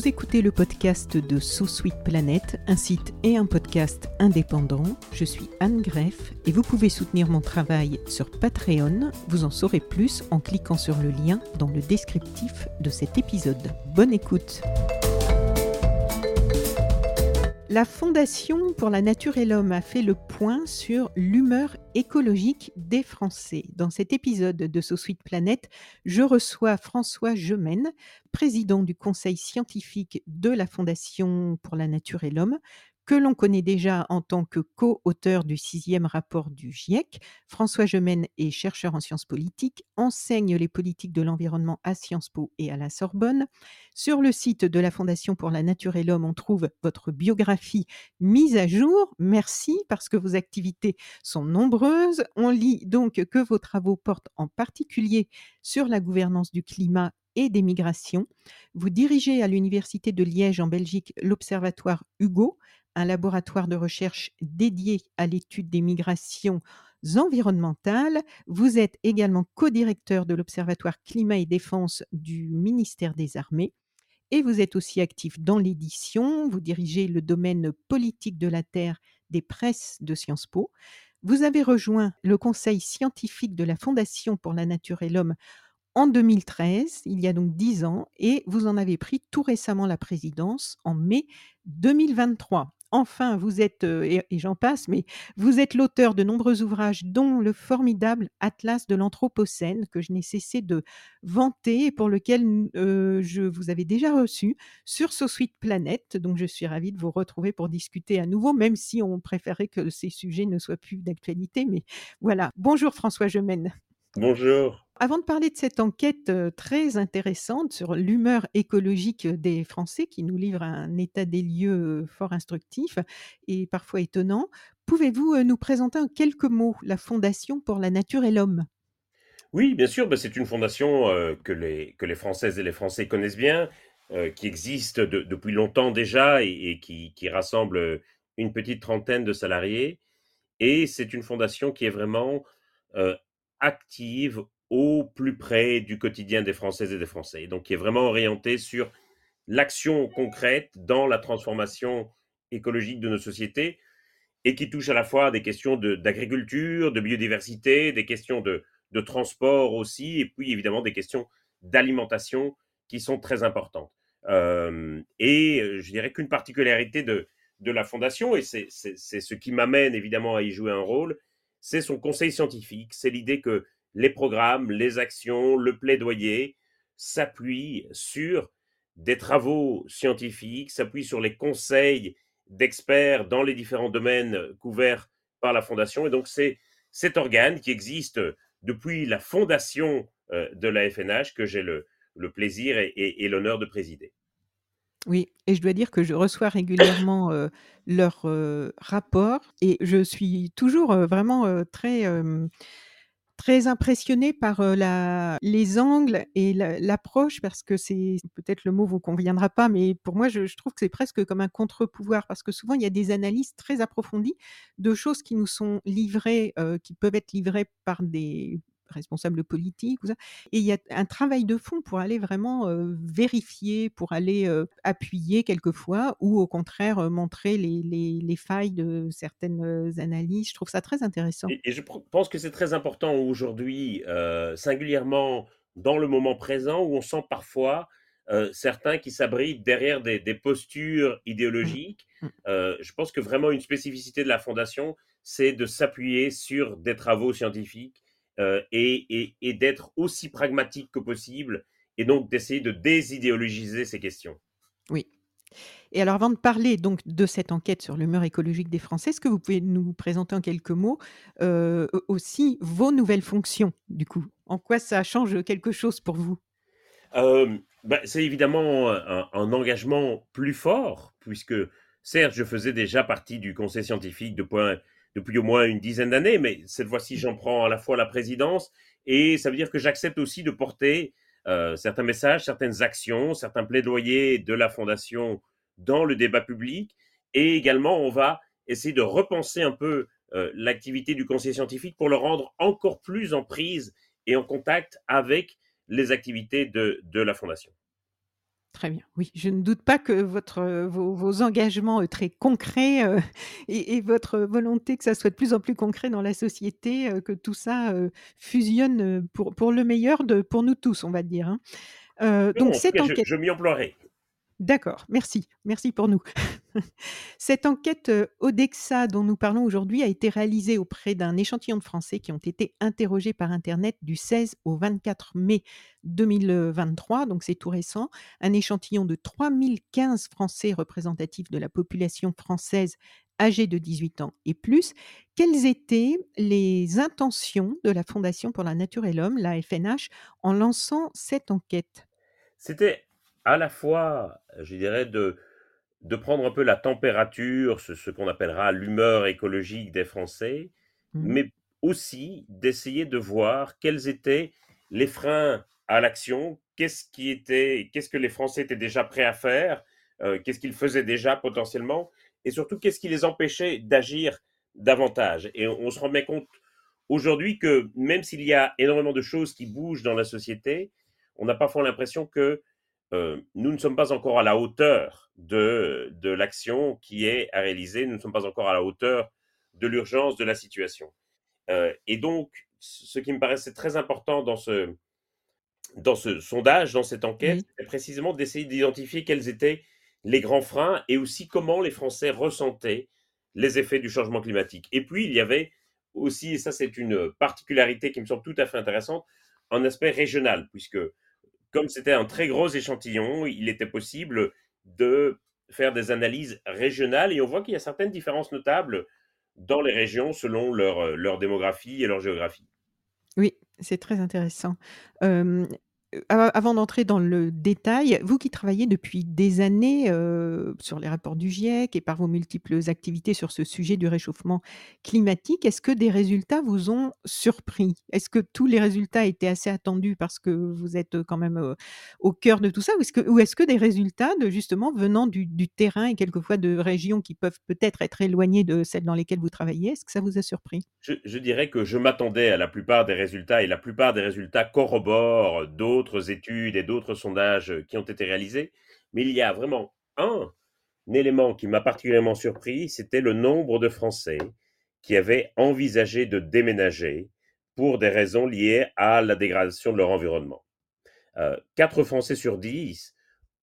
Vous écoutez le podcast de So Sweet Planet, un site et un podcast indépendant. Je suis Anne Greff et vous pouvez soutenir mon travail sur Patreon. Vous en saurez plus en cliquant sur le lien dans le descriptif de cet épisode. Bonne écoute! La Fondation pour la Nature et l'Homme a fait le point sur l'humeur écologique des Français. Dans cet épisode de So Sweet Planet, je reçois François Gemène, président du conseil scientifique de la Fondation pour la Nature et l'Homme, que l'on connaît déjà en tant que co-auteur du sixième rapport du GIEC. François Gemène est chercheur en sciences politiques, enseigne les politiques de l'environnement à Sciences Po et à la Sorbonne. Sur le site de la Fondation pour la Nature et l'Homme, on trouve votre biographie mise à jour. Merci parce que vos activités sont nombreuses. On lit donc que vos travaux portent en particulier sur la gouvernance du climat et des migrations. Vous dirigez à l'Université de Liège en Belgique l'Observatoire Hugo, un laboratoire de recherche dédié à l'étude des migrations environnementales. Vous êtes également co-directeur de l'Observatoire Climat et Défense du ministère des Armées. Et vous êtes aussi actif dans l'édition. Vous dirigez le domaine politique de la Terre des presses de Sciences Po. Vous avez rejoint le conseil scientifique de la Fondation pour la Nature et l'Homme en 2013, il y a donc dix ans, et vous en avez pris tout récemment la présidence en mai 2023. Enfin, vous êtes, et, j'en passe, mais vous êtes l'auteur de nombreux ouvrages, dont le formidable Atlas de l'Anthropocène, que je n'ai cessé de vanter et pour lequel je vous avais déjà reçu sur Sweet Planet. Donc, je suis ravie de vous retrouver pour discuter à nouveau, même si on préférait que ces sujets ne soient plus d'actualité. Mais voilà. Bonjour François Gemène. Bonjour. Avant de parler de cette enquête très intéressante sur l'humeur écologique des Français, qui nous livre un état des lieux fort instructif et parfois étonnant, pouvez-vous nous présenter en quelques mots la Fondation pour la Nature et l'Homme? Oui, bien sûr, bah, c'est une fondation que, les, que les Françaises et les Français connaissent bien, qui existe depuis longtemps déjà et, qui, qui, rassemble une petite trentaine de salariés. Et c'est une fondation qui est vraiment active au plus près du quotidien des Françaises et des Français. Donc, qui est vraiment orientée sur l'action concrète dans la transformation écologique de nos sociétés et qui touche à la fois des questions d'agriculture, de, biodiversité, des questions de, de, transport aussi, et puis évidemment des questions d'alimentation qui sont très importantes. Euh, et je dirais qu'une particularité de, de la Fondation, et c'est ce qui m'amène évidemment à y jouer un rôle, c'est son conseil scientifique. C'est l'idée que les programmes, les actions, le plaidoyer s'appuient sur des travaux scientifiques, s'appuient sur les conseils d'experts dans les différents domaines couverts par la Fondation. Et donc, c'est cet organe qui existe depuis la fondation euh, de la FNH que j'ai le, plaisir et l'honneur de présider. Oui, et je dois dire que je reçois régulièrement, leurs, rapports et je suis toujours, vraiment, très, très impressionnée par, la les angles et l'approche parce que c'est peut-être le mot vous conviendra pas, mais pour moi, je trouve que c'est presque comme un contre-pouvoir parce que souvent il y a des analyses très approfondies de choses qui nous sont livrées, qui peuvent être livrées par des responsables politiques. Et il y a un travail de fond pour aller vraiment vérifier, pour aller appuyer quelquefois, ou au contraire montrer les, failles de certaines analyses. Je trouve ça très intéressant. Et, je pense que c'est très important aujourd'hui, singulièrement dans le moment présent, où on sent parfois certains qui s'abritent derrière des, postures mmh. idéologiques. Mmh. je pense que vraiment une spécificité de la fondation, c'est de s'appuyer sur des travaux scientifiques euh, et, d'être aussi pragmatique que possible et donc d'essayer de désidéologiser ces questions. Oui. Et alors, avant de parler donc de cette enquête sur l'humeur écologique des Français, est-ce que vous pouvez nous présenter en quelques mots euh, aussi vos nouvelles fonctions, du coup? En quoi ça change quelque chose pour vous? Euh, bah, C'est évidemment un, un, engagement plus fort, puisque certes, je faisais déjà partie du conseil scientifique de point depuis au moins une dizaine d'années, mais cette fois-ci, j'en prends à la fois la présidence et ça veut dire que j'accepte aussi de porter euh, certains messages, certaines actions, certains plaidoyers de la Fondation dans le débat public. Et également, on va essayer de repenser un peu euh, l'activité du conseil scientifique pour le rendre encore plus en prise et en contact avec les activités de, de la Fondation. Très bien. Oui, je ne doute pas que votre, heu, vos vos engagements, heu, très concrets, heu, et et votre volonté que ça soit de plus en plus concret dans la société, heu, que tout ça, heu, fusionne, heu, pour pour le meilleur de pour nous tous, on va dire, hein. Heu, Non, donc en tout cette cas, je enquête je m'y emploierai. D'accord, merci, merci pour nous. Cette enquête, heu, Odexa dont nous parlons aujourd'hui a été réalisée auprès d'un échantillon de Français qui ont été interrogés par internet du 16 au 24 mai 2023, donc c'est tout récent. Un échantillon de 3015 Français représentatifs de la population française âgée de 18 ans et plus. Quelles étaient les intentions de la Fondation pour la nature et l'homme, la FNH, en lançant cette enquête? C'était à la fois, je dirais, de de prendre un peu la température, ce ce qu'on appellera l'humeur écologique des Français, Mmh mais aussi d'essayer de voir quels étaient les freins à l'action. Qu'est-ce qui était qu'est-ce que les Français étaient déjà prêts à faire? Heu, qu'est-ce qu'ils faisaient déjà potentiellement? Et surtout, qu'est-ce qui les empêchait d'agir davantage? Et on on se rend bien compte aujourd'hui que même s'il y a énormément de choses qui bougent dans la société, on a parfois l'impression que euh, nous ne sommes pas encore à la hauteur de, de l'action qui est à réaliser, nous ne sommes pas encore à la hauteur de l'urgence de la situation. Euh, et donc, ce qui me paraissait très important dans ce, dans ce sondage, dans cette enquête, Oui. c'est précisément d'essayer d'identifier quels étaient les grands freins et aussi comment les Français ressentaient les effets du changement climatique. Et puis, il y avait aussi, et ça c'est une particularité qui me semble tout à fait intéressante, un aspect régional, puisque comme c'était un très gros échantillon, il était possible de faire des analyses régionales et on voit qu'il y a certaines différences notables dans les régions selon leur, leur démographie et leur géographie. Oui, c'est très intéressant. Hem, avant d'entrer dans le détail, vous qui travaillez depuis des années, heu, sur les rapports du GIEC et par vos multiples activités sur ce sujet du réchauffement climatique, est-ce que des résultats vous ont surpris? Est-ce que tous les résultats étaient assez attendus parce que vous êtes, heu, quand même, heu, au cœur de tout ça? Ou est-ce que des résultats justement venant du du terrain et quelquefois de régions qui peuvent peut-être être éloignées de celles dans lesquelles vous travaillez, est-ce que ça vous a surpris? Je, je dirais que je m'attendais à la plupart des résultats et la plupart des résultats corroborent d'autres études et d'autres sondages qui ont été réalisés. Mais il y a vraiment un élément qui m'a particulièrement surpris, c'était le nombre de Français qui avaient envisagé de déménager pour des raisons liées à la dégradation de leur environnement. Euh, 4 Français sur 10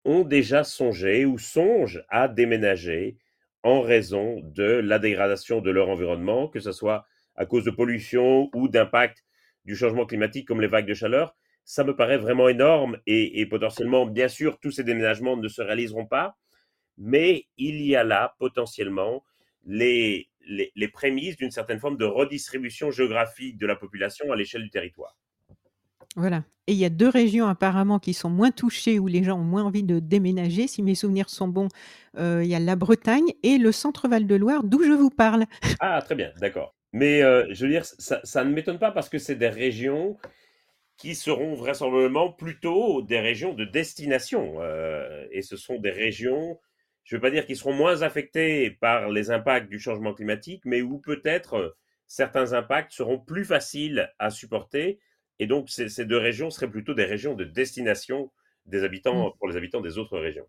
ont déjà songé ou songent à déménager en raison de la dégradation de leur environnement, que ce soit à cause de pollution ou d'impact du changement climatique comme les vagues de chaleur. Ça me paraît vraiment énorme et, et potentiellement, bien sûr, tous ces déménagements ne se réaliseront pas, mais il y a là potentiellement les, les, les prémices d'une certaine forme de redistribution géographique de la population à l'échelle du territoire. Voilà et il y a 2 régions apparemment qui sont moins touchées, où les gens ont moins envie de déménager. Si mes souvenirs sont bons, heu, il y a la Bretagne et le centre Val de Loire, d'où je vous parle. Ah, très bien, d'accord. Mais euh, je veux dire, ça, ça ne m'étonne pas parce que c'est des régions qui seront vraisemblablement plutôt des régions de destination. euh, et ce sont des régions, je ne veux pas dire qui seront moins affectées par les impacts du changement climatique, mais où peut-être euh, certains impacts seront plus faciles à supporter. Et donc, ces, ces deux régions seraient plutôt des régions de destination des Mmh. habitants pour les habitants des autres régions.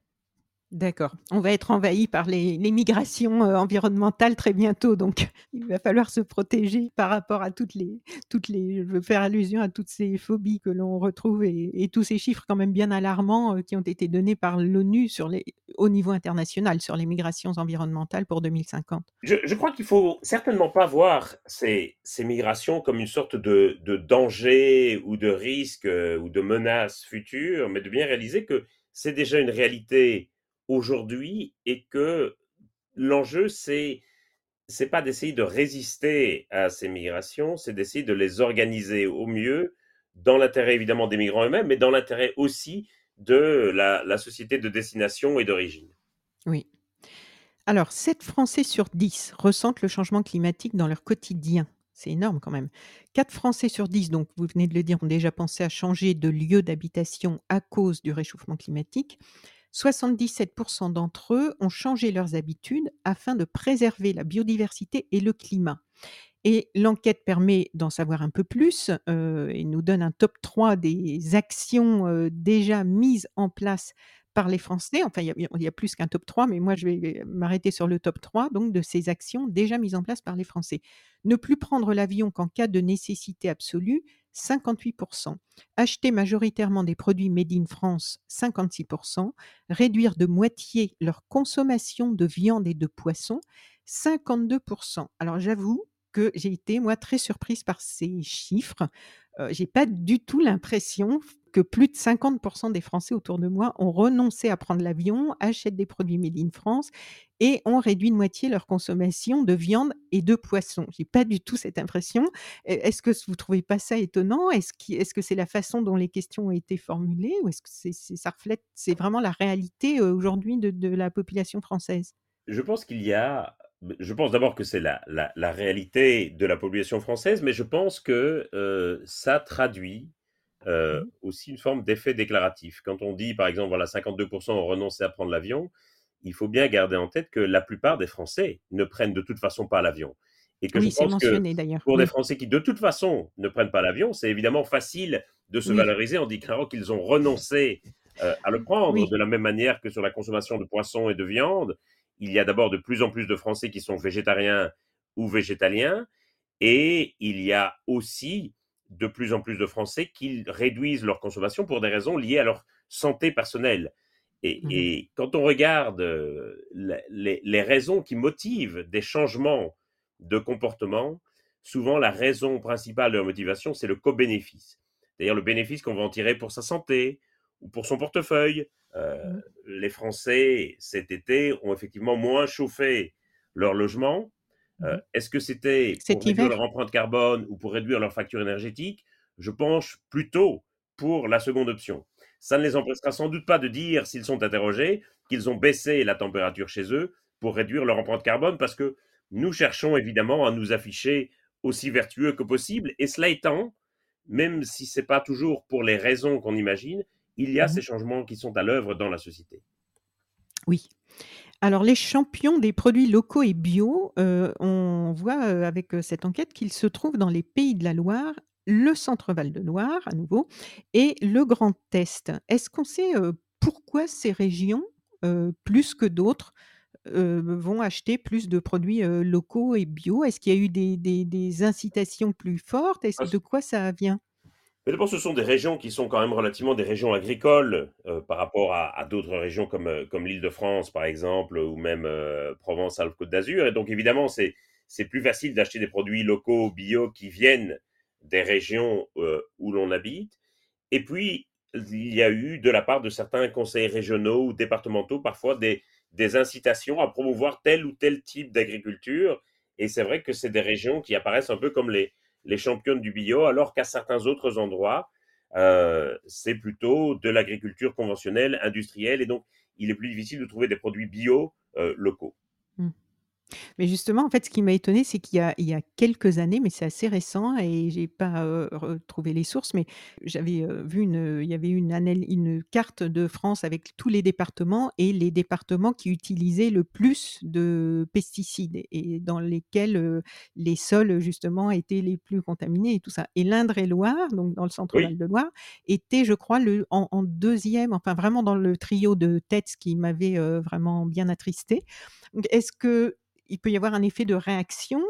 D'accord. On va être envahis par les migrations, heu, environnementales très bientôt, donc il va falloir se protéger par rapport à toutes les toutes les je veux faire allusion à toutes ces phobies que l'on retrouve et tous ces chiffres quand même bien alarmants, heu, qui ont été donnés par l'ONU sur les au niveau international, sur les migrations environnementales pour 2050. Je, crois qu'il faut certainement pas voir ces, ces migrations comme une sorte de, de danger ou de risque euh, ou de menace future, mais de bien réaliser que c'est déjà une réalité aujourd'hui et que l'enjeu, c'est c'est pas d'essayer de résister à ces migrations, c'est d'essayer de les organiser au mieux dans l'intérêt évidemment des migrants eux-mêmes, mais dans l'intérêt aussi de la, la société de destination et d'origine. Oui. Alors 7 Français sur 10 ressentent le changement climatique dans leur quotidien. C'est énorme quand même. 4 Français sur 10, donc vous venez de le dire, ont déjà pensé à changer de lieu d'habitation à cause du réchauffement climatique. 77% d'entre eux ont changé leurs habitudes afin de préserver la biodiversité et le climat. Et l'enquête permet d'en savoir un peu plus, heu, et nous donne un top 3 des actions, heu, déjà mises en place par les Français. Enfin, il y a plus qu'un top 3, mais moi je vais m'arrêter sur le top 3 donc de ces actions déjà mises en place par les Français. Ne plus prendre l'avion qu'en cas de nécessité absolue, 58% Acheter majoritairement des produits made in France, 56% Réduire de moitié leur consommation de viande et de poisson, 52% Alors j'avoue que j'ai été, moi, très surprise par ces chiffres. Heu, j'ai pas du tout l'impression plus de 50 des Français autour de moi ont renoncé à prendre l'avion, achètent des produits made in France et ont réduit de moitié leur consommation de viande et de poisson. J'ai pas du tout cette impression. Est est-ce que vous trouvez pas ça étonnant? Est-ce que c'est la façon dont les questions ont été formulées ou est-ce que ça reflète c'est vraiment la réalité, heu, aujourd'hui de la population française? Je pense qu'il y a je pense d'abord que c'est la réalité de la population française, mais je pense que, heu, ça traduit, heu, Mmh aussi une forme d'effet déclaratif. Quand on dit, par exemple, voilà 52 ont renoncé à prendre l'avion, il faut bien garder en tête que la plupart des Français ne prennent de toute façon pas l'avion et que je Oui, c'est pense que mentionné d'ailleurs. pour des Oui, Français qui, de toute façon, ne prennent pas l'avion, c'est évidemment facile de se oui, valoriser en déclarant qu'ils ont renoncé, heu, à le prendre. De la même manière que sur la consommation de poisson et de viande, il y a d'abord de plus en plus de Français qui sont végétariens ou végétaliens et il y a aussi de plus en plus de Français qui réduisent leur consommation pour des raisons liées à leur santé personnelle. Et, Mmh et quand on regarde euh, la- les, les raisons qui motivent des changements de comportement, souvent la raison principale de leur motivation, c'est le co-bénéfice. C'est-à-dire le bénéfice qu'on va en tirer pour sa santé ou pour son portefeuille. Euh, mh. les Français, cet été, ont effectivement moins chauffé leur logement Mmh est-ce que c'était pour réduire leur empreinte carbone ou pour réduire leur facture énergétique? Je penche plutôt pour la seconde option. Ça ne les empêchera sans doute pas de dire, s'ils sont interrogés, qu'ils ont baissé la température chez eux pour réduire leur empreinte carbone parce que nous cherchons évidemment à nous afficher aussi vertueux que possible et cela étant, même si c'est pas toujours pour les raisons qu'on imagine, il y a Mmh ces changements qui sont à l'œuvre dans la société. Oui. Alors les champions des produits locaux et bio, heu, on voit, heu, avec, heu, cette enquête qu'ils se trouvent dans les Pays de la Loire, le Centre Val de Loire à nouveau et le Grand Est. Est-ce qu'on sait, heu, pourquoi ces régions, heu, plus que d'autres, heu, vont acheter plus de produits, heu, locaux et bio? Est-ce qu'il y a eu des des des incitations plus fortes? Est-ce de quoi ça vient? Mais d'abord, ce sont des régions qui sont quand même relativement des régions agricoles, heu, par rapport à d'autres régions comme, heu, comme l'Île-de-France, par exemple, ou même, heu, Provence-Alpes-Côte d'Azur. Et donc évidemment, c'est plus facile d'acheter des produits locaux, bio, qui viennent des régions, où l'on habite. Et puis, il y a eu de la part de certains conseils régionaux ou départementaux, parfois des des incitations à promouvoir tel ou tel type d'agriculture. Et c'est vrai que c'est des régions qui apparaissent un peu comme les les championnes du bio, alors qu'à certains autres endroits, euh, c'est plutôt de l'agriculture conventionnelle, industrielle, et donc il est plus difficile de trouver des produits bio euh, locaux. Mais justement, en fait, ce qui m'a étonnée, c'est qu'il y a il y a quelques années, mais c'est assez récent et j'ai pas, heu, retrouvé les sources, mais j'avais, heu, vu une, heu, il y avait une anal une carte de France avec tous les départements et les départements qui utilisaient le plus de pesticides et dans lesquels, heu, les sols, justement, étaient les plus contaminés et tout ça et l'Indre-et-Loire, donc dans le centre Oui, Val de Loire, était, je crois, le en en 2 enfin vraiment dans le trio de tête, ce qui m'avait, heu, vraiment bien attristée. Donc est-ce que il peut y avoir un effet de réaction,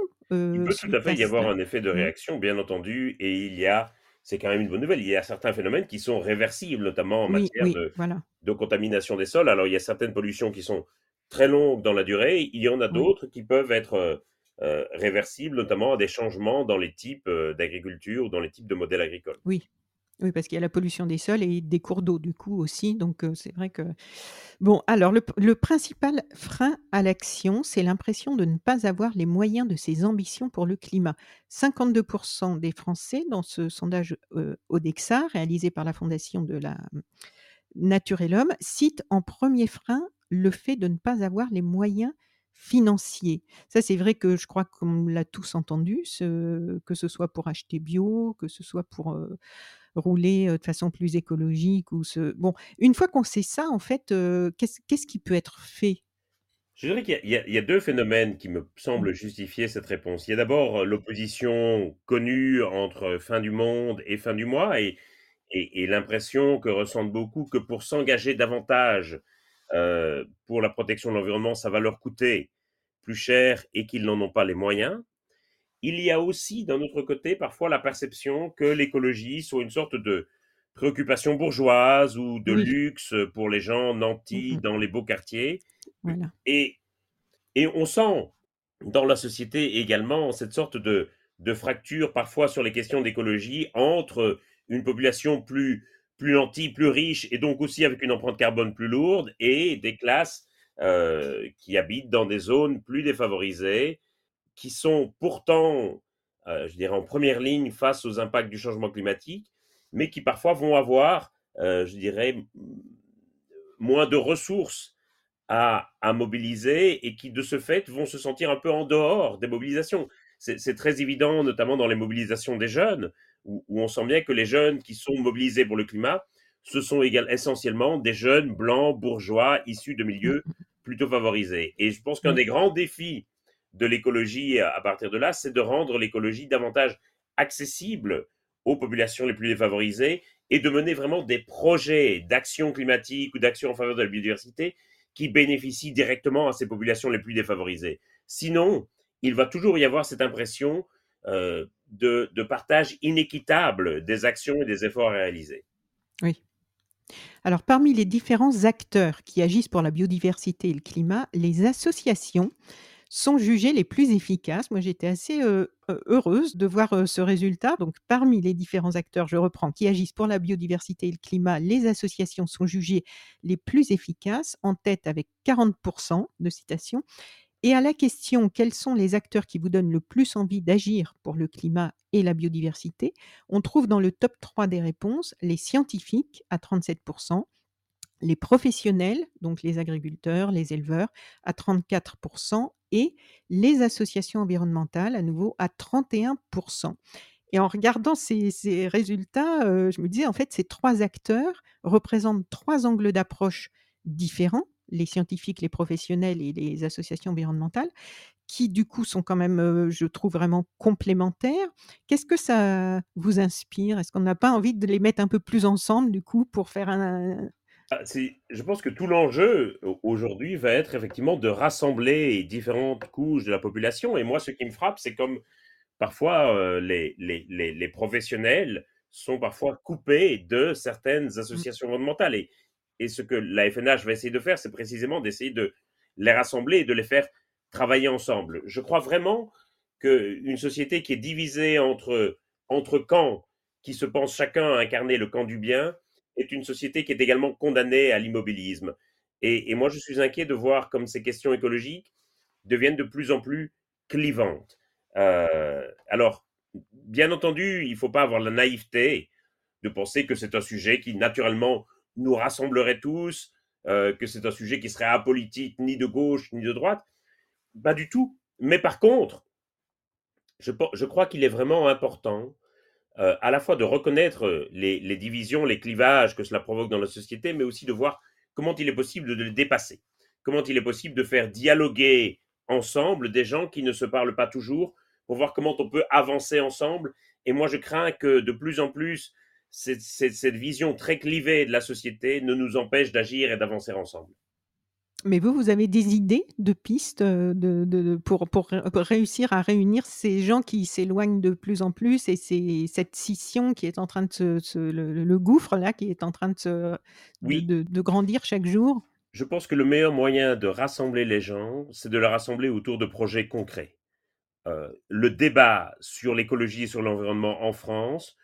il peut tout à fait y avoir un effet de Mmh. réaction, bien entendu, et il y a, c'est quand même une bonne nouvelle, il y a certains phénomènes qui sont réversibles, notamment en matière oui, de, voilà, de contamination des sols. Alors, il y a certaines pollutions qui sont très longues dans la durée, il y en a oui, d'autres qui peuvent être euh, réversibles, notamment à des changements dans les types d'agriculture ou dans les types de modèles agricoles. oui. Oui, parce qu'il y a la pollution des sols et des cours d'eau, du coup, aussi, donc heu, c'est vrai que bon, alors le principal frein à l'action, c'est l'impression de ne pas avoir les moyens de ses ambitions pour le climat. 52% des Français dans ce sondage, heu, Odexa, réalisé par la Fondation de la Nature et l'homme cite en premier frein le fait de ne pas avoir les moyens financiers. Ça, c'est vrai que je crois qu'on l'a tous entendu, que ce soit pour acheter bio, que ce soit pour, heu, rouler, de façon plus écologique ou se bon, une fois qu'on sait ça, en fait, qu'est-ce qu'est-ce qui peut être fait? Je dirais qu'il y y a 2 phénomènes qui me Mmh. semblent justifier cette réponse. Il y a d'abord, l'opposition connue entre fin du monde et fin du mois et et, l'impression que ressentent beaucoup que pour s'engager davantage euh, pour la protection de l'environnement, ça va leur coûter plus cher et qu'ils n'en ont pas les moyens. Il y a aussi, d'un autre côté, parfois la perception que l'écologie soit une sorte de préoccupation bourgeoise ou de luxe pour les gens nantis mmh dans les beaux quartiers. Et, et on sent dans la société également cette sorte de, de fracture parfois sur les questions d'écologie entre une population plus, plus nantie, plus riche et donc aussi avec une empreinte carbone plus lourde et des classes euh, qui habitent dans des zones plus défavorisées, qui sont pourtant, euh, je dirais, en première ligne face aux impacts du changement climatique, mais qui parfois vont avoir, euh, je dirais, moins de ressources à, à, mobiliser et qui, de ce fait, vont se sentir un peu en dehors des mobilisations. C'est très évident, notamment dans les mobilisations des jeunes, où, où, on sent bien que les jeunes qui sont mobilisés pour le climat, ce sont également, essentiellement des jeunes blancs, bourgeois, issus de milieux plutôt favorisés. Et je pense qu'un des grands défis de l'écologie à partir de là, c'est de rendre l'écologie davantage accessible aux populations les plus défavorisées et de mener vraiment des projets d'action climatique ou d'action en faveur de la biodiversité qui bénéficient directement à ces populations les plus défavorisées. Sinon, il va toujours y avoir cette impression euh, de, de, partage inéquitable des actions et des efforts réalisés. Oui. Alors, parmi les différents acteurs qui agissent pour la biodiversité et le climat, les associations sont jugées les plus efficaces. Moi, j'étais assez heureuse de voir ce résultat. Donc, parmi les différents acteurs, je reprends, qui agissent pour la biodiversité et le climat, les associations sont jugées les plus efficaces, en tête avec 40% de citations. Et à la question quels sont les acteurs qui vous donnent le plus envie d'agir pour le climat et la biodiversité, on trouve dans le top 3 des réponses les scientifiques à 37%, les professionnels, donc les agriculteurs, les éleveurs, à 34%, et les associations environnementales, à nouveau, à 31%. Et en regardant ces, résultats, euh, je me disais, en fait, ces trois acteurs représentent trois angles d'approche différents, les scientifiques, les professionnels et les associations environnementales, qui du coup sont quand même, euh, je trouve, vraiment complémentaires. Qu'est-ce que ça vous inspire? Est-ce qu'on n'a pas envie de les mettre un peu plus ensemble, du coup, pour faire un, je pense que tout l'enjeu aujourd'hui va être effectivement de rassembler différentes couches de la population. Et moi, ce qui me frappe, c'est comme parfois euh, les, les, les, professionnels sont parfois coupés de certaines mmh. associations environnementales. Et, et ce que la FNH va essayer de faire, c'est précisément d'essayer de les rassembler et de les faire travailler ensemble. Je crois vraiment qu'une société qui est divisée entre, entre camps, qui se pensent chacun incarner le camp du bien, est une société qui est également condamnée à l'immobilisme. Et, moi, je suis inquiet de voir comme ces questions écologiques deviennent de plus en plus clivantes. Euh, alors, bien entendu, il ne faut pas avoir la naïveté de penser que c'est un sujet qui, naturellement, nous rassemblerait tous, euh, que c'est un sujet qui serait apolitique, ni de gauche, ni de droite. Pas du tout. Mais par contre, je, je crois qu'il est vraiment important euh, à la fois de reconnaître euh, les, divisions, les clivages que cela provoque dans la société, mais aussi de voir comment il est possible de les dépasser, comment il est possible de faire dialoguer ensemble des gens qui ne se parlent pas toujours, pour voir comment on peut avancer ensemble. Et moi, je crains que de plus en plus, cette vision très clivée de la société ne nous empêche d'agir et d'avancer ensemble. Mais vous, vous avez des idées de pistes de, pour, pour, réussir à réunir ces gens qui s'éloignent de plus en plus et c'est cette scission qui est en train de se, le, gouffre là qui est en train de, se, de, grandir chaque jour? Je pense que le meilleur moyen de rassembler les gens, c'est de les rassembler autour de projets concrets. le débat sur l'écologie et sur l'environnement en France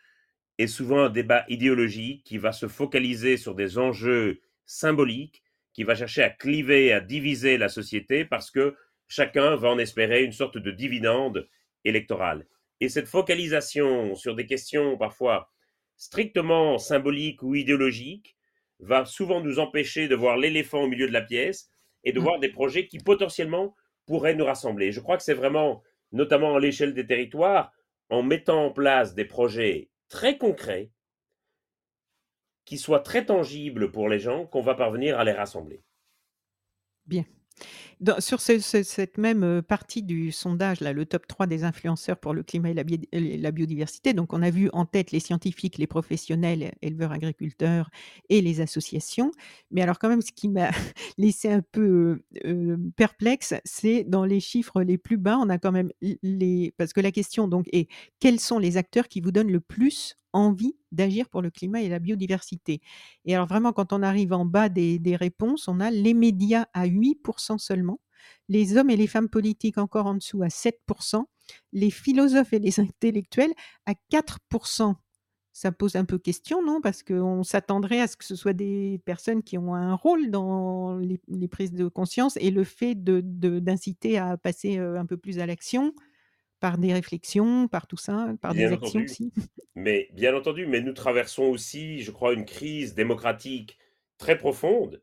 est souvent un débat idéologique qui va se focaliser sur des enjeux symboliques qui va chercher à cliver, à diviser la société parce que chacun va en espérer une sorte de dividende électoral. Et cette focalisation sur des questions parfois strictement symboliques ou idéologiques va souvent nous empêcher de voir l'éléphant au milieu de la pièce et de mmh. voir des projets qui potentiellement pourraient nous rassembler. Je crois que c'est vraiment, notamment à l'échelle des territoires, en mettant en place des projets très concrets, qui soit très tangible pour les gens qu'on va parvenir à les rassembler. Bien. Sur ce ce cette même, partie du sondage le top 3 des influenceurs pour le climat et la biodiversité, donc on a vu en tête les scientifiques, les professionnels, éleveurs, agriculteurs et les associations. Mais alors quand même ce qui m'a laissé un peu, perplexe, c'est dans les chiffres les plus bas, on a quand même les parce que la question donc est: «Quels sont les acteurs qui vous donnent le plus envie d'agir pour le climat et la biodiversité?» et alors vraiment quand on arrive en bas des des réponses, on a les médias à 8% seulement, les hommes et les femmes politiques encore en dessous à 7% les philosophes et les intellectuels à 4% Ça pose un peu question, non? Parce qu'on s'attendrait à ce que ce soit des personnes qui ont un rôle dans les les prises de conscience et le fait de de d'inciter à passer, heu, un peu plus à l'action par des réflexions, par tout ça, par Bien des actions aussi. mais bien entendu, mais nous traversons aussi, je crois, une crise démocratique très profonde,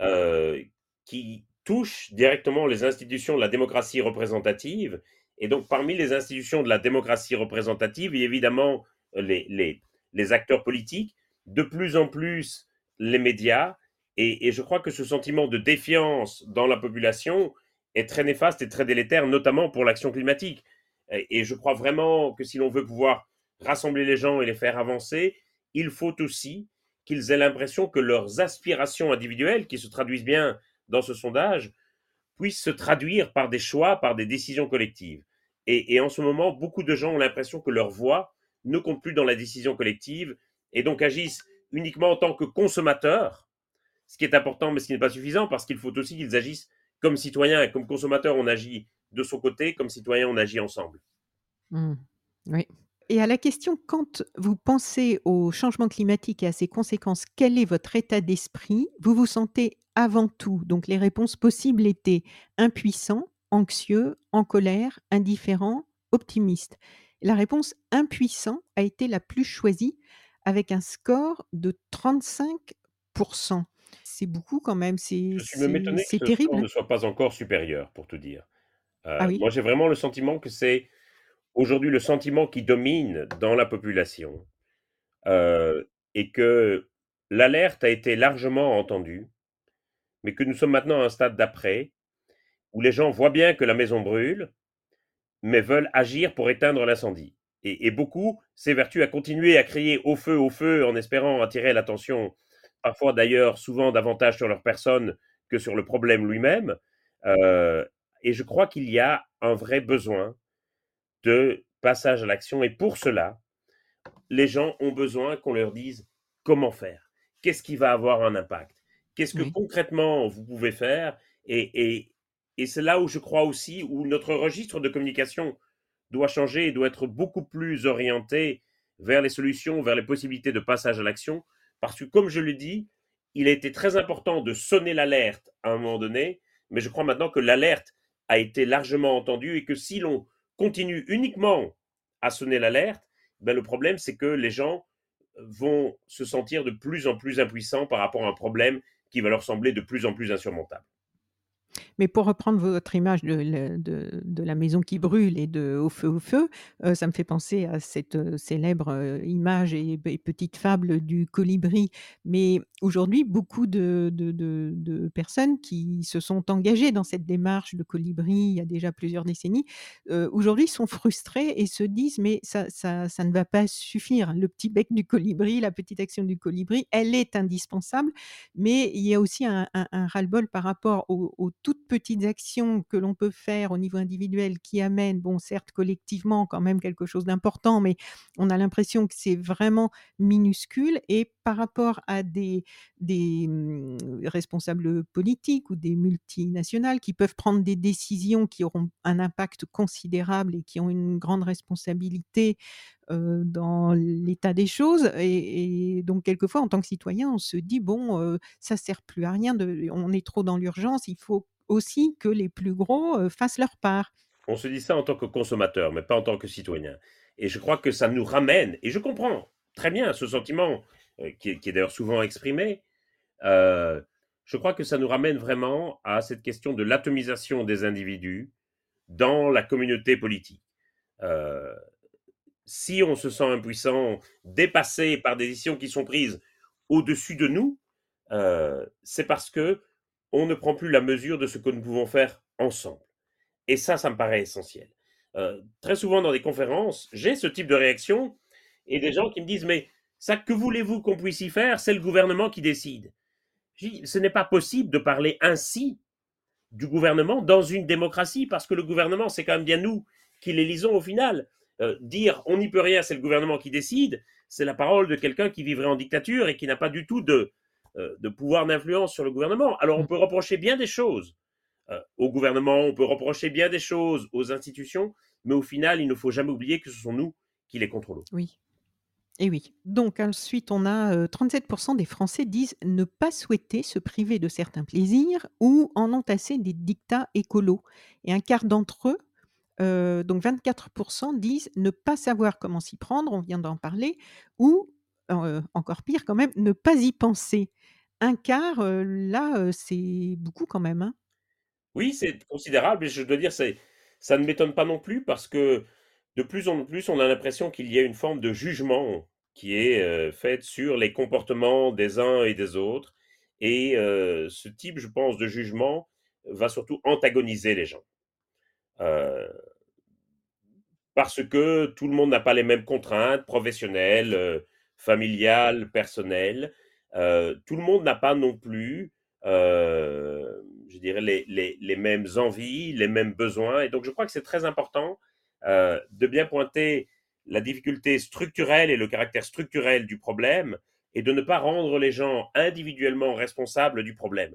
heu, qui touche directement les institutions de la démocratie représentative. Et donc parmi les institutions de la démocratie représentative, il y a évidemment les les acteurs politiques, de plus en plus les médias. Et je crois que ce sentiment de défiance dans la population est très néfaste et très délétère, notamment pour l'action climatique. Et je crois vraiment que si l'on veut pouvoir rassembler les gens et les faire avancer, il faut aussi qu'ils aient l'impression que leurs aspirations individuelles, qui se traduisent bien dans ce sondage, puissent se traduire par des choix, par des décisions collectives. Et, et en ce moment, beaucoup de gens ont l'impression que leur voix ne compte plus dans la décision collective et donc agissent uniquement en tant que consommateurs, ce qui est important mais ce qui n'est pas suffisant parce qu'il faut aussi qu'ils agissent comme citoyens et comme consommateurs, on agit de son côté, comme citoyens, on agit ensemble. Mmh. Oui. Et à la question, quand vous pensez au changement climatique et à ses conséquences, quel est votre état d'esprit? Vous vous sentez avant tout donc les réponses possibles étaient: impuissant, anxieux, en colère, indifférent, optimiste. La réponse impuissant a été la plus choisie avec un score de 35% C'est beaucoup quand même, c'est Je suis même étonné que score terrible. ne soit pas encore supérieur, pour tout dire. Ah Heu, oui? moi, j'ai vraiment le sentiment que c'est aujourd'hui le sentiment qui domine dans la population, heu et que l'alerte a été largement entendue, mais que nous sommes maintenant à un stade d'après, où les gens voient bien que la maison brûle, mais veulent agir pour éteindre l'incendie et beaucoup s'évertuent à continuer à crier: «Au feu, au feu!» en espérant attirer l'attention, parfois d'ailleurs souvent davantage sur leur personne que sur le problème lui-même, heu et je crois qu'il y a un vrai besoin de passage à l'action et pour cela, les gens ont besoin qu'on leur dise comment faire. Qu'est-ce qui va avoir un impact? Qu'est-ce que Oui. concrètement vous pouvez faire? Et, et, et c'est là où je crois aussi où notre registre de communication doit changer et doit être beaucoup plus orienté vers les solutions, vers les possibilités de passage à l'action. Parce que comme je le dis, il a été très important de sonner l'alerte à un moment donné, mais je crois maintenant que l'alerte a été largement entendue et que si l'on continue uniquement à sonner l'alerte, ben le problème, c'est que les gens vont se sentir de plus en plus impuissants par rapport à un problème qui va leur sembler de plus en plus insurmontable. Mais pour reprendre votre image de le de la maison qui brûle et de «Au feu, au feu», heu, ça me fait penser à cette, heu, célèbre, heu, image et et petite fable du colibri. Mais aujourd'hui, beaucoup de de de personnes qui se sont engagées dans cette démarche de colibri il y a déjà plusieurs décennies, aujourd'hui sont frustrées et se disent: «Mais ça ça ça ne va pas suffire. Le petit bec du colibri, la petite action du colibri, elle est indispensable, mais il y a aussi un ras-le-bol par rapport aux aux toutes petites actions que l'on peut faire au niveau individuel qui amènent, bon certes collectivement quand même quelque chose d'important, mais on a l'impression que c'est vraiment minuscule et par rapport à des des, mmh, responsables politiques ou des multinationales qui peuvent prendre des décisions qui auront un impact considérable et qui ont une grande responsabilité, dans l'état des choses et donc quelquefois en tant que citoyen, on se dit: «Bon, heu, ça sert plus à rien on est trop dans l'urgence, il faut aussi que les plus gros, fassent leur part». On se dit ça en tant que consommateur, mais pas en tant que citoyen. Et je crois que ça nous ramène, et je comprends très bien ce sentiment euh, qui est, d'ailleurs souvent exprimé, euh, je crois que ça nous ramène vraiment à cette question de l'atomisation des individus dans la communauté politique. Euh, si on se sent impuissant, dépassé par des décisions qui sont prises au-dessus de nous, euh, c'est parce que on ne prend plus la mesure de ce que nous pouvons faire ensemble. Et ça, ça me paraît essentiel. Euh, très souvent dans des conférences, j'ai ce type de réaction et des gens qui me disent mais ça que voulez-vous qu'on puisse y faire? C'est le gouvernement qui décide. Je dis, ce n'est pas possible de parler ainsi du gouvernement dans une démocratie parce que le gouvernement c'est quand même bien nous qui l'élisons au final. Euh, dire on n'y peut rien, c'est le gouvernement qui décide, c'est la parole de quelqu'un qui vivrait en dictature et qui n'a pas du tout de, euh, de pouvoir d'influence sur le gouvernement. Alors on peut reprocher bien des choses euh, au gouvernement, on peut reprocher bien des choses aux institutions, mais au final, il ne faut jamais oublier que ce sont nous qui les contrôlons. Oui. Et oui. Donc ensuite, on a 37% des Français disent ne pas souhaiter se priver de certains plaisirs ou en entasser des dictats écolos. Et un quart d'entre eux, donc 24%, disent ne pas savoir comment s'y prendre, on vient d'en parler, ou encore pire quand même, ne pas y penser un quart, là, c'est beaucoup quand même, hein? Oui, c'est considérable et je dois dire, ça ne m'étonne pas non plus parce que de plus en plus, on a l'impression qu'il y a une forme de jugement qui est, faite sur les comportements des uns et des autres et ce type, je pense, de jugement va surtout antagoniser les gens. Parce que tout le monde n'a pas les mêmes contraintes professionnelles, familiales, personnelles. Euh, tout le monde n'a pas non plus, euh, je dirais, les, les, mêmes envies, les mêmes besoins. Et donc, je crois que c'est très important euh, de bien pointer la difficulté structurelle et le caractère structurel du problème et de ne pas rendre les gens individuellement responsables du problème.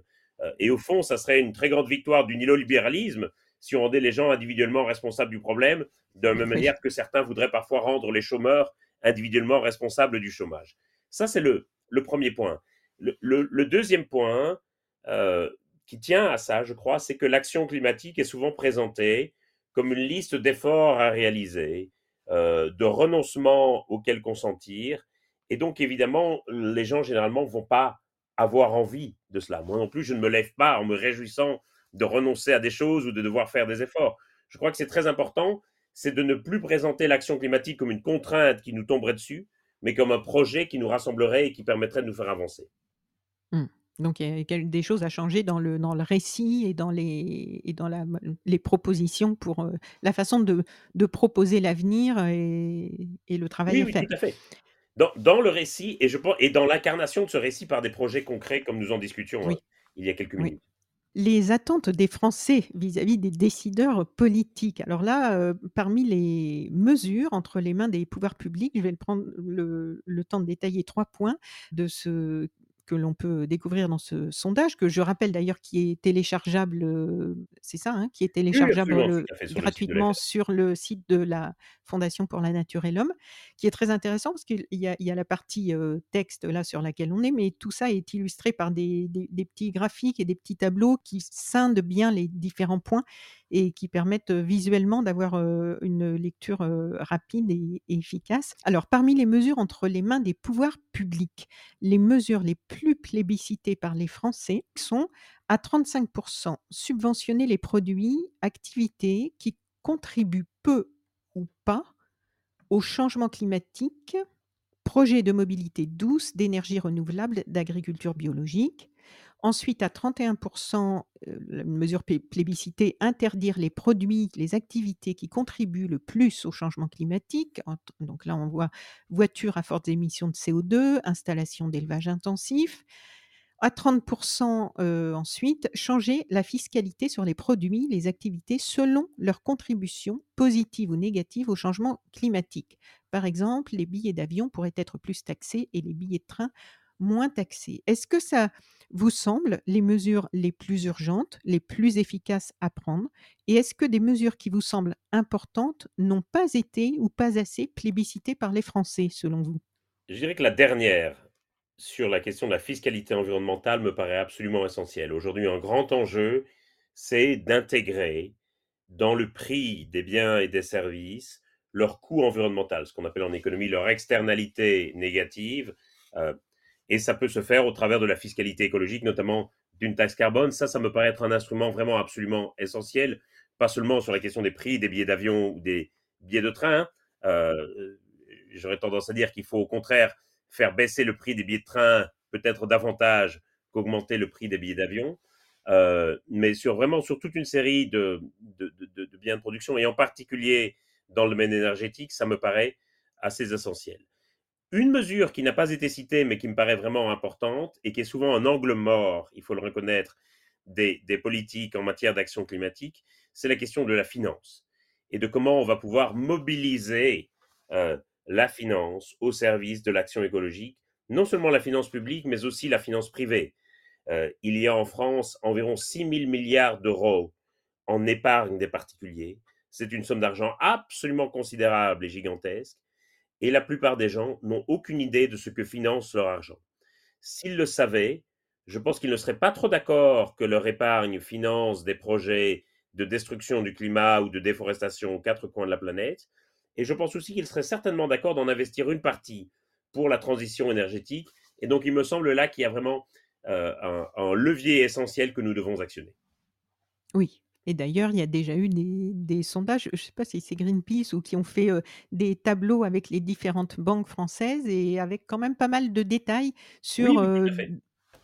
et au fond, ça serait une très grande victoire du néolibéralisme si on rendait les gens individuellement responsables du problème, de la même manière que certains voudraient parfois rendre les chômeurs individuellement responsables du chômage. Ça, c'est le, le premier point. Le, le, deuxième point euh, qui tient à ça, je crois, c'est que l'action climatique est souvent présentée comme une liste d'efforts à réaliser, euh, de renoncements auxquels consentir. Et donc, évidemment, les gens généralement ne vont pas avoir envie de cela. Moi non plus, je ne me lève pas en me réjouissant de renoncer à des choses ou de devoir faire des efforts. Je crois que c'est très important, c'est de ne plus présenter l'action climatique comme une contrainte qui nous tomberait dessus, mais comme un projet qui nous rassemblerait et qui permettrait de nous faire avancer. Mmh. Donc il y a des choses à changer dans le, dans le récit et dans les, et dans la, les propositions pour euh, la façon de, de proposer l'avenir et, et, le travail oui, à oui, faire. Tout à fait. Dans, dans, le récit et, je pense, et dans l'incarnation de ce récit par des projets concrets comme nous en discutions oui. euh, il y a quelques minutes. Les attentes des Français vis-à-vis des décideurs politiques. Alors là, euh, parmi les mesures entre les mains des pouvoirs publics, je vais prendre le, le temps de détailler trois points de ce que l'on peut découvrir dans ce sondage, que je rappelle d'ailleurs qui est téléchargeable, euh, c'est ça, hein, qui est téléchargeable oui, le, sur gratuitement le sur le site de la Fondation pour la Nature et l'Homme, qui est très intéressant parce qu'il y, y, a la partie euh, texte là sur laquelle on est, mais tout ça est illustré par des, des, des, petits graphiques et des petits tableaux qui scindent bien les différents points et qui permettent visuellement d'avoir euh, une lecture euh, rapide et, et efficace. Alors, parmi les mesures entre les mains des pouvoirs publics, les mesures les plus plébiscitées par les Français sont à 35% subventionner les produits, activités qui contribuent peu ou pas au changement climatique, projets de mobilité douce, d'énergie renouvelable, d'agriculture biologique. Ensuite, à 31%, euh, une mesure plébiscitée, interdire les produits, les activités qui contribuent le plus au changement climatique. Donc là, on voit voitures à fortes émissions de CO2, installation d'élevage intensif. À 30% euh, ensuite, changer la fiscalité sur les produits, les activités selon leur contribution positive ou négative au changement climatique. Par exemple, les billets d'avion pourraient être plus taxés et les billets de train moins taxés. Est-ce que ça vous semble les mesures les plus urgentes, les plus efficaces à prendre? Et est-ce que des mesures qui vous semblent importantes n'ont pas été ou pas assez plébiscitées par les Français, selon vous? Je dirais que la dernière, sur la question de la fiscalité environnementale, me paraît absolument essentielle. Aujourd'hui, un grand enjeu, c'est d'intégrer dans le prix des biens et des services leur coût environnemental, ce qu'on appelle en économie leur externalité négative. Euh, et ça peut se faire au travers de la fiscalité écologique, notamment d'une taxe carbone. Ça, ça me paraît être un instrument vraiment absolument essentiel, pas seulement sur la question des prix des billets d'avion ou des billets de train. Euh, J'aurais tendance à dire qu'il faut au contraire faire baisser le prix des billets de train peut-être davantage qu'augmenter le prix des billets d'avion. euh, mais sur vraiment sur toute une série de, de, biens de production, et en particulier dans le domaine énergétique, ça me paraît assez essentiel. Une mesure qui n'a pas été citée, mais qui me paraît vraiment importante, et qui est souvent un angle mort, il faut le reconnaître, des, politiques en matière d'action climatique, c'est la question de la finance, et de comment on va pouvoir mobiliser euh, la finance au service de l'action écologique, non seulement la finance publique, mais aussi la finance privée. Euh, il y a en France environ 6 000 milliards d'euros en épargne des particuliers. C'est une somme d'argent absolument considérable et gigantesque. Et la plupart des gens n'ont aucune idée de ce que finance leur argent. S'ils le savaient, je pense qu'ils ne seraient pas trop d'accord que leur épargne finance des projets de destruction du climat ou de déforestation aux quatre coins de la planète. Et je pense aussi qu'ils seraient certainement d'accord d'en investir une partie pour la transition énergétique. Et donc, il me semble là qu'il y a vraiment euh, un, levier essentiel que nous devons actionner. Oui. Et d'ailleurs, il y a déjà eu des, sondages, je ne sais pas si c'est Greenpeace ou qui ont fait euh, des tableaux avec les différentes banques françaises et avec quand même pas mal de détails sur euh,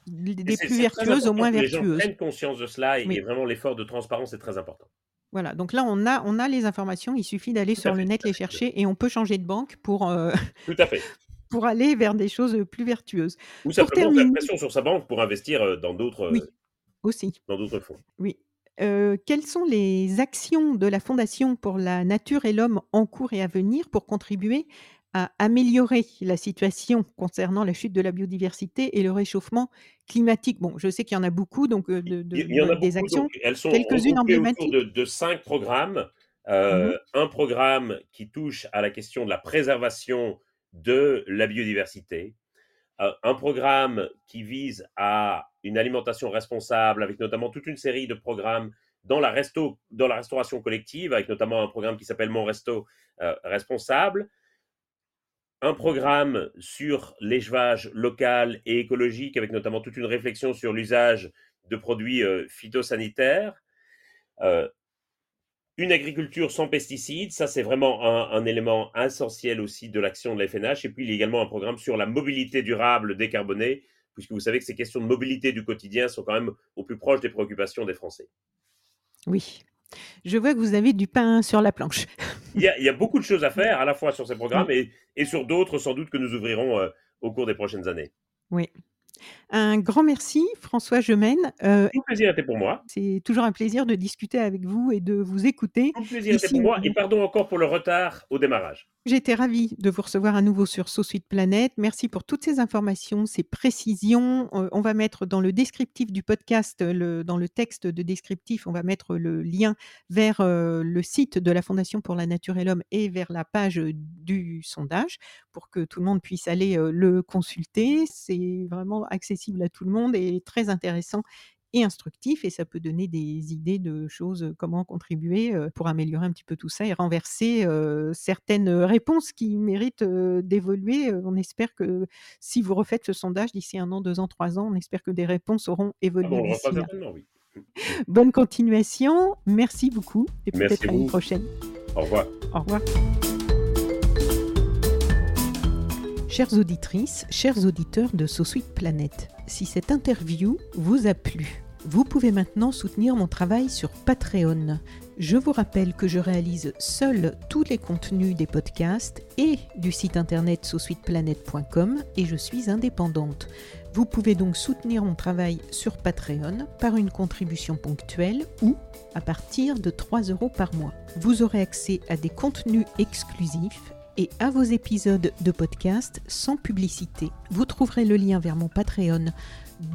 des plus vertueuses au moins vertueuses. Les gens prennent conscience de cela et, vraiment l'effort de transparence est très important. Voilà, donc là on a, on a les informations, il suffit d'aller sur le net les chercher et on peut changer de banque pour, tout à fait pour aller vers des choses plus vertueuses. Ou simplement faire pression sur sa banque pour investir dans d'autres oui, aussi. dans d'autres fonds. Oui. Quelles sont les actions de la Fondation pour la nature et l'homme en cours et à venir pour contribuer à améliorer la situation concernant la chute de la biodiversité et le réchauffement climatique? Bon, je sais qu'il y en a beaucoup, donc de, il y en a des beaucoup, actions. elles sont quelques-unes emblématiques. De, de, cinq programmes. Mmh un programme qui touche à la question de la préservation de la biodiversité, euh, un programme qui vise à une alimentation responsable, avec notamment toute une série de programmes dans la, dans la restauration collective, avec notamment un programme qui s'appelle Mon Resto euh, Responsable, un programme sur l'échevage local et écologique, avec notamment toute une réflexion sur l'usage de produits euh, phytosanitaires, une agriculture sans pesticides, ça c'est vraiment un, élément essentiel aussi de l'action de la. Et puis il y a également un programme sur la mobilité durable décarbonée, puisque vous savez que ces questions de mobilité du quotidien sont quand même au plus proche des préoccupations des Français. Oui. Je vois que vous avez du pain sur la planche. il, y a, beaucoup de choses à faire, à la fois sur ces programmes et, sur d'autres sans doute que nous ouvrirons euh, au cours des prochaines années. Oui. Un grand merci, François Gemène. Euh, Tout plaisir était pour moi. C'est toujours un plaisir de discuter avec vous et de vous écouter. Tout plaisir était pour moi et pardon encore pour le retard au démarrage. J'étais ravie de vous recevoir à nouveau sur SoSuite Planète. Merci pour toutes ces informations, ces précisions. Euh, on va mettre dans le descriptif du podcast, le, dans le texte de descriptif, on va mettre le lien vers euh, le site de la Fondation pour la Nature et l'Homme et vers la page du sondage pour que tout le monde puisse aller euh, le consulter. C'est vraiment accessible à tout le monde et très intéressant et instructif et ça peut donner des idées de choses, comment contribuer pour améliorer un petit peu tout ça et renverser certaines réponses qui méritent d'évoluer. On espère que si vous refaites ce sondage d'ici un an, deux ans, trois ans, on espère que des réponses auront ah évolué. d'ici là. Oui. Bonne continuation, merci beaucoup et peut-être à une prochaine. Au revoir. Au revoir. Chères auditrices, chers auditeurs de SoSuite Planète, si cette interview vous a plu, vous pouvez maintenant soutenir mon travail sur Patreon. Je vous rappelle que je réalise seul tous les contenus des podcasts et du site internet sosuiteplanète.com et je suis indépendante. Vous pouvez donc soutenir mon travail sur Patreon par une contribution ponctuelle ou à partir de 3 euros par mois. Vous aurez accès à des contenus exclusifs et à vos épisodes de podcast sans publicité. Vous trouverez le lien vers mon Patreon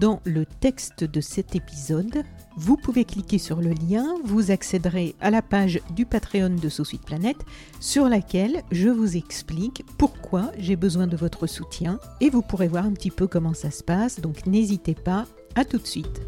dans le texte de cet épisode. Vous pouvez cliquer sur le lien, vous accéderez à la page du Patreon de Sous Planète sur laquelle je vous explique pourquoi j'ai besoin de votre soutien et vous pourrez voir un petit peu comment ça se passe. Donc n'hésitez pas, à tout de suite.